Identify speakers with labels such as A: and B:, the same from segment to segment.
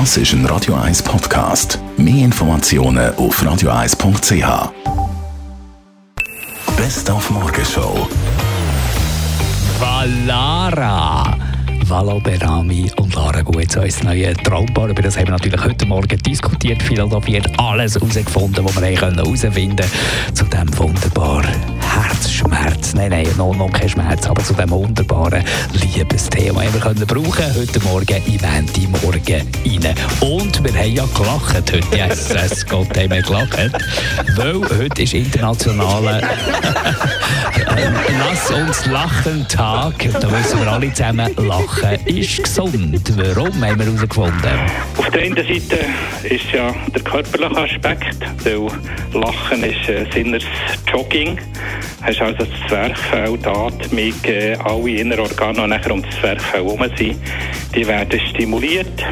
A: Das ist ein Radio 1 Podcast. Mehr Informationen auf radio1.ch. Best auf Morgenshow.
B: Valara. Valo Berami und Lara Gutz, unser neues Traumpaar. Über das haben wir natürlich heute Morgen diskutiert, philosophiert, alles herausgefunden, was wir herausfinden können zu diesem wunderbaren Herzschmerz. Nein, nein, noch, noch kein Schmerz, aber zu diesem wunderbaren Liebesthema, das wir können brauchen heute Morgen im Ende Morgen rein. Und wir haben ja gelacht heute. Jesus Gott, haben wir gelacht. Weil heute ist internationaler Lass uns lachen Tag. Da müssen wir alle zusammen. Lachen ist gesund. Warum haben wir herausgefunden?
C: Auf der einen Seite ist ja der körperliche Aspekt, weil Lachen ist äh, Sinners Jogging. Hast also das Zwerchfell, die Atmung, äh, alle inneren Organe, die nachher um das Zwerchfell herum sind, die werden stimuliert.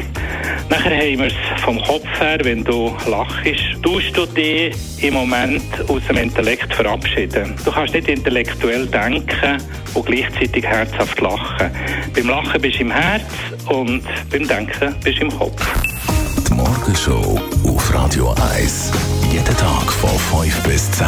C: Nachher haben wir es vom Kopf her, wenn du lachst, tust du dich im Moment aus dem Intellekt verabschieden. Du kannst nicht intellektuell denken und gleichzeitig herzhaft lachen. Beim Lachen bist du im Herz und beim Denken bist du im Kopf.
A: Die Morgenshow auf Radio 1. Jeden Tag von 5 bis 10.